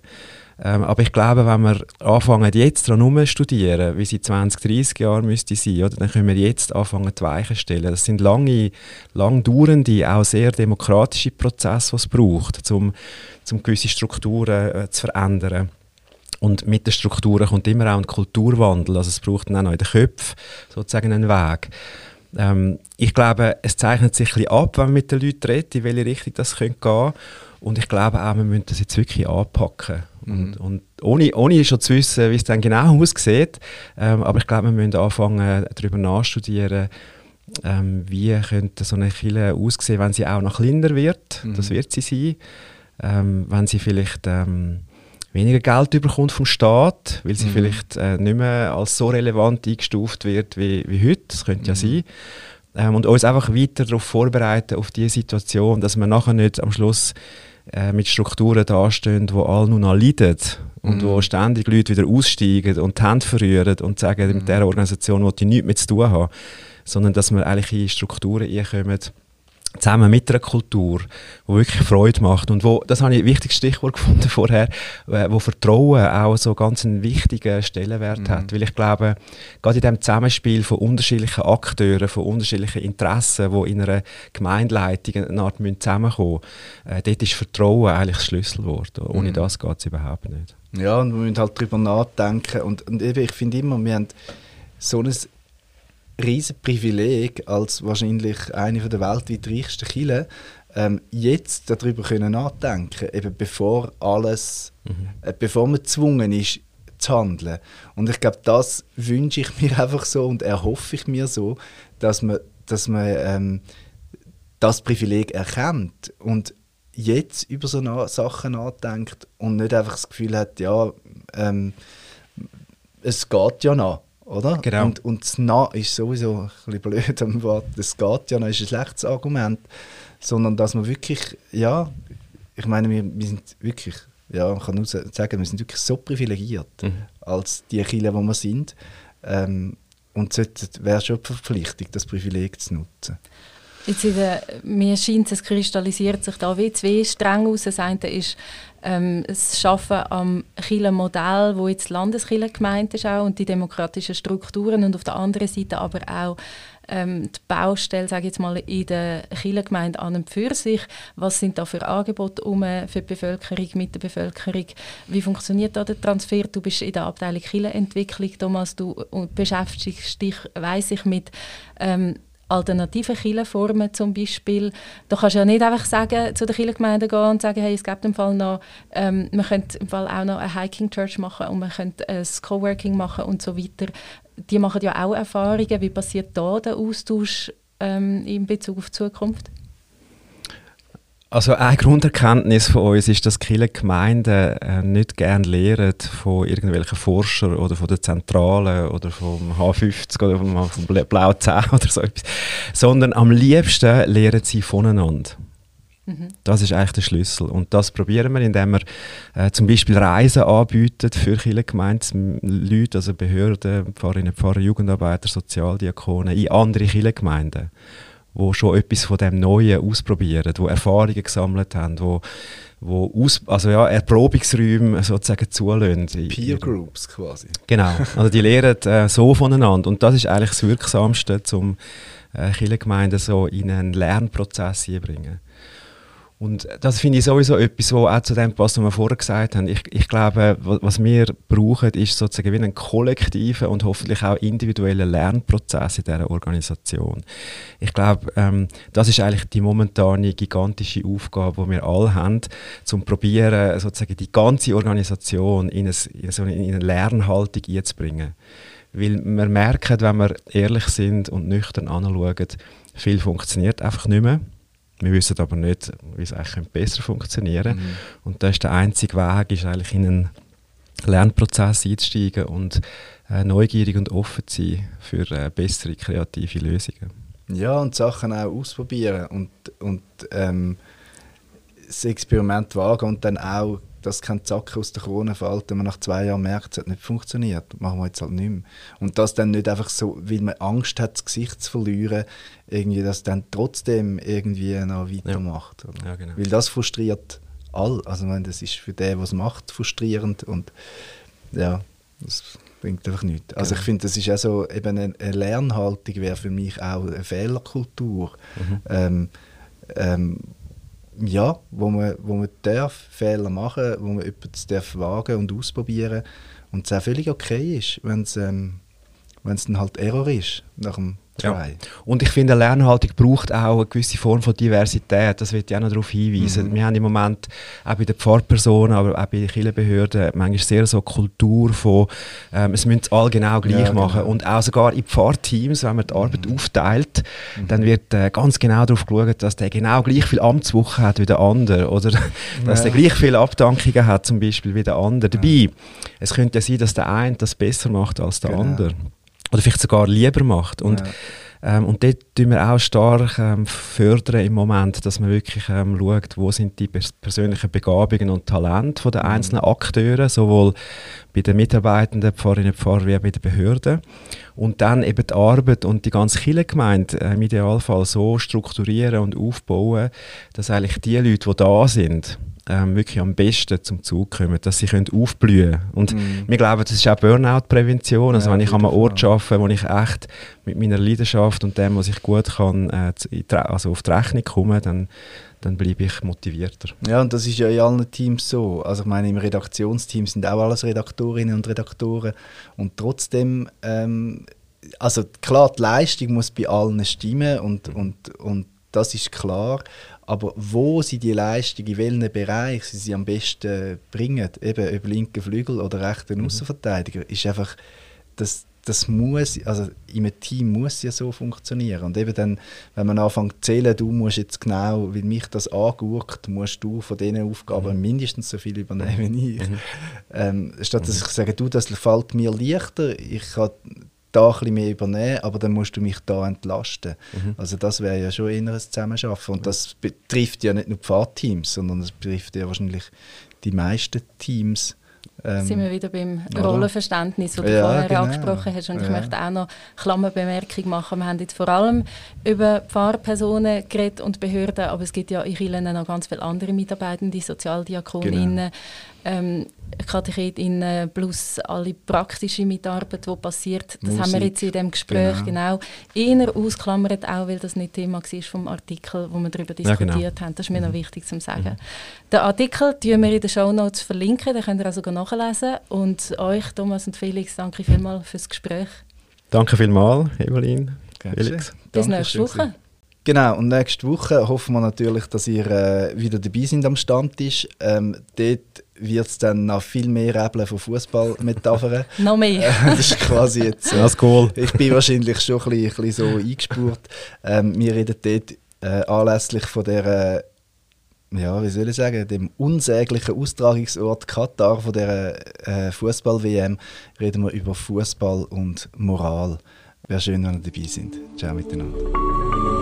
Ähm, aber ich glaube, wenn wir anfangen, jetzt daran studieren, wie sie 20, 30 Jahre müsste sein, oder, dann können wir jetzt anfangen, die Weichen stellen. Das sind lange, lang dauernde, auch sehr demokratische Prozesse, die es braucht, um, um gewisse Strukturen äh, zu verändern. Und mit den Strukturen kommt immer auch ein Kulturwandel. Also es braucht dann auch noch in den Köpfen sozusagen einen Weg. Ähm, ich glaube, es zeichnet sich ein bisschen ab, wenn man mit den Leuten redet, in welche Richtung das könnte gehen Und ich glaube auch, wir müssen das jetzt wirklich anpacken. Und, und ohne, ohne schon zu wissen, wie es dann genau [laughs] aussieht. Ähm, aber ich glaube, wir müssen anfangen, darüber nachzustudieren, ähm, wie könnte so eine Kille aussehen, wenn sie auch noch kleiner wird. Das wird sie sein. Ähm, wenn sie vielleicht ähm, weniger Geld bekommt vom Staat, weil sie vielleicht äh, nicht mehr als so relevant eingestuft wird wie, wie heute. Das könnte ja sein. Ähm, und uns einfach weiter darauf vorbereiten, auf diese Situation, dass wir nachher nicht am Schluss äh, mit Strukturen dastehen, wo alle nur noch leiden und wo ständig Leute wieder aussteigen und die Hände verrühren und sagen, mit dieser Organisation will ich nichts mehr zu tun haben, sondern dass wir eigentlich in Strukturen einkommen, zusammen mit einer Kultur, die wirklich Freude macht und wo, das habe ich ein wichtiges Stichwort [laughs] gefunden vorher, äh, wo Vertrauen auch so ganz einen wichtigen Stellenwert hat, weil ich glaube, gerade in dem Zusammenspiel von unterschiedlichen Akteuren, von unterschiedlichen Interessen, die in einer Gemeindeleitung eine Art zusammenkommen müssen, äh, dort ist Vertrauen eigentlich das Schlüsselwort. Ohne das geht es überhaupt nicht. Ja, und wir müssen halt darüber nachdenken. Und, und eben, ich finde immer, wir haben so ein riesen Privileg als wahrscheinlich eine der weltweit reichsten Kirchen, ähm, jetzt darüber können nachdenken, eben bevor alles, äh, bevor man gezwungen ist zu handeln. Und ich glaube, das wünsche ich [laughs] mir einfach so und erhoffe ich mir so, dass man, dass man ähm, das Privileg erkennt und jetzt über so na Sachen nachdenkt und nicht einfach das Gefühl hat, ja, ähm, es geht ja noch, oder? Genau. Und, und das Na ist sowieso ein bisschen blöd am Wort, es geht ja noch, ist ein schlechtes Argument, sondern dass man wirklich, ja, ich meine, wir, wir sind wirklich, ja, man kann nur sa- sagen, wir sind wirklich so privilegiert als die Kinder, wo wir sind. Ähm, und es wäre schon die Verpflichtung, das Privileg zu nutzen. Jetzt der, mir scheint es kristallisiert sich da wie zwei Stränge aus. Das eine ist ähm, das Schaffen am Modell, wo jetzt Landeskirche gemeint ist auch, und die demokratischen Strukturen und auf der anderen Seite aber auch ähm, die Baustelle, sage jetzt mal, in der Kirchengemeinde an und für sich. Was sind da für Angebote um für die Bevölkerung, mit der Bevölkerung? Wie funktioniert da der Transfer? Du bist in der Abteilung Kirchenentwicklung, Thomas, du beschäftigst dich, weiß ich, mit ähm, alternative Kirchenformen zum Beispiel. Da kannst du ja nicht einfach sagen, zu der Kirchengemeinde gehen und sagen, hey, es gibt im Fall noch, ähm, man könnte im Fall auch noch eine Hiking Church machen und man könnte ein Coworking machen und so weiter. Die machen ja auch Erfahrungen. Wie passiert da der Austausch ähm, in Bezug auf die Zukunft? Also eine Grunderkenntnis von uns ist, dass viele Gemeinden äh, nicht gerne lehren von irgendwelchen Forschern oder von der Zentrale oder vom H50 oder vom, vom Blau 10 oder so etwas, sondern am liebsten lehren sie voneinander. Mhm. Das ist eigentlich der Schlüssel. Und das probieren wir, indem wir äh, zum Beispiel Reisen anbieten für viele Gemeindeleute, also Behörden, Pfarrerinnen, Pfarrer, Jugendarbeiter, Sozialdiakone, in andere Kirchengemeinden wo schon etwas von dem Neuen ausprobieren, wo Erfahrungen gesammelt haben, wo, wo aus, also ja, Erprobungsräume sozusagen zulassen. Peer Groups quasi. Genau, also die lernen äh, so voneinander und das ist eigentlich das Wirksamste, um äh, Kirchengemeinden so in einen Lernprozess zu bringen. Und das finde ich sowieso etwas, was auch zu dem passt, was wir vorher gesagt haben. Ich, ich glaube, was wir brauchen, ist sozusagen wie einen kollektiven und hoffentlich auch individuellen Lernprozess in dieser Organisation. Ich glaube, ähm, das ist eigentlich die momentane gigantische Aufgabe, die wir alle haben, zum probieren, sozusagen die ganze Organisation in eine, in eine Lernhaltung einzubringen. Weil wir merken, wenn wir ehrlich sind und nüchtern anschauen, viel funktioniert einfach nicht mehr. Wir wissen aber nicht, wie es eigentlich besser funktionieren könnte. Mhm. Und da ist der einzige Weg, ist eigentlich in einen Lernprozess einzusteigen und äh, neugierig und offen zu sein für äh, bessere kreative Lösungen. Ja, und Sachen auch ausprobieren und, und ähm, das Experiment wagen und dann auch dass kein Zacken aus der Krone fällt, wenn man nach zwei Jahren merkt, es hat nicht funktioniert. Machen wir jetzt halt nicht mehr. Und das dann nicht einfach so, weil man Angst hat, das Gesicht zu verlieren, irgendwie das dann trotzdem irgendwie noch weitermacht. Ja. Ja, genau. Weil das frustriert all. Also meine, das ist für den, was macht, frustrierend und ja, das bringt einfach nichts. Also genau. ich finde, das ist auch so, eben eine, eine Lernhaltung wäre für mich auch eine Fehlerkultur. Mhm. Ähm, ähm, ja, wo man, wo man darf Fehler machen wo man etwas darf wagen und ausprobieren. Und es auch völlig okay ist, wenn es ähm, dann halt Error ist nach dem ja. Und ich finde, eine Lernhaltung braucht auch eine gewisse Form von Diversität. Das wird ja auch noch darauf hinweisen. Mhm. Wir haben im Moment auch bei den Pfarrpersonen, aber auch bei den Kirchenbehörden manchmal sehr so Kultur von, ähm, es müssen alle genau gleich ja, machen. Genau. Und auch sogar in Pfarrteams, wenn man die Arbeit mhm. aufteilt, mhm. dann wird äh, ganz genau darauf geschaut, dass der genau gleich viel Amtswoche hat wie der andere. Oder [laughs] dass ja. der gleich viele Abdankungen hat, zum Beispiel, wie der andere. Dabei, es könnte ja sein, dass der eine das besser macht als der genau. andere oder vielleicht sogar lieber macht. Und, ja. ähm, und dort tun wir auch stark ähm, fördern im Moment, dass man wirklich ähm, schaut, wo sind die pers persönlichen Begabungen und Talente der mhm. einzelnen Akteure, sowohl bei den Mitarbeitenden, Pfarrerinnen und Pfarrer, wie auch bei den Behörden. Und dann eben die Arbeit und die ganze Kirchengemeinde äh, im Idealfall so strukturieren und aufbauen, dass eigentlich die Leute, die da sind, ähm, wirklich am besten zum Zug kommen, dass sie können aufblühen können. Und mm. wir glauben, das ist auch Burnout-Prävention. Also ja, wenn ich an einem Ort arbeite, wo ich echt mit meiner Leidenschaft und dem, was ich gut kann, äh, also auf die Rechnung komme, dann, dann bleibe ich motivierter. Ja, und das ist ja in allen Teams so. Also ich meine, im Redaktionsteam sind auch alles Redaktorinnen und Redaktoren und trotzdem, ähm, also klar, die Leistung muss bei allen stimmen und, mhm. und, und das ist klar, aber wo sie die Leistung, in welchem Bereich sie sie am besten bringen, eben über linken Flügel oder rechten mhm. Außenverteidiger, ist einfach, das, das muss, also im Team muss ja so funktionieren. Und eben dann, wenn man anfängt zu zählen, du musst jetzt genau, weil mich das anguckt, musst du von diesen Aufgaben mhm. mindestens so viel übernehmen wie ich. Mhm. Ähm, statt dass mhm. ich sage, du, das fällt mir leichter, ich kann da ein bisschen mehr übernehmen, aber dann musst du mich da entlasten. Mhm. Also das wäre ja schon eher ein Zusammenarbeiten. Und das betrifft ja nicht nur Pfarrteams, sondern das betrifft ja wahrscheinlich die meisten Teams Ähm, sind wir wieder beim oder? Rollenverständnis, das du ja, vorher genau. angesprochen hast. Und ja. ich möchte auch noch eine Klammerbemerkung machen. Wir haben jetzt vor allem über Pfarrpersonen geredet und Behörden, aber es gibt ja in Kirchen noch ganz viele andere Mitarbeitende, Sozialdiakoninnen, genau ähm, Katechetinnen plus alle praktische Mitarbeit, die passiert. Das Musik, haben wir jetzt in dem Gespräch genau, genau eher ausklammert, auch weil das nicht Thema war vom Artikel, wo wir darüber diskutiert ja, genau. haben. Das ist mir mhm. noch wichtig zu sagen. Mhm. Den Artikel tun wir in den Show Notes verlinken, den könnt ihr also nachlesen. Und euch, Thomas und Felix, danke vielmals fürs Gespräch. Danke vielmals, Evelyn, Felix. Bis nächste Woche. Genau, und nächste Woche hoffen wir natürlich, dass ihr äh, wieder dabei seid am Stammtisch. Ähm, dort wird es dann noch viel mehr Rebeln von Fußballmetaphern. [laughs] noch mehr. Äh, das ist quasi jetzt. Äh, das cool. Ich bin wahrscheinlich schon ein bisschen, ein bisschen so eingespurt. Ähm, wir reden dort äh, anlässlich von der, ja, wie soll ich sagen, dem unsäglichen Austragungsort Katar von der äh, Fußball-WM reden wir über Fußball und Moral. Wäre schön, wenn ihr dabei sind. Ciao miteinander.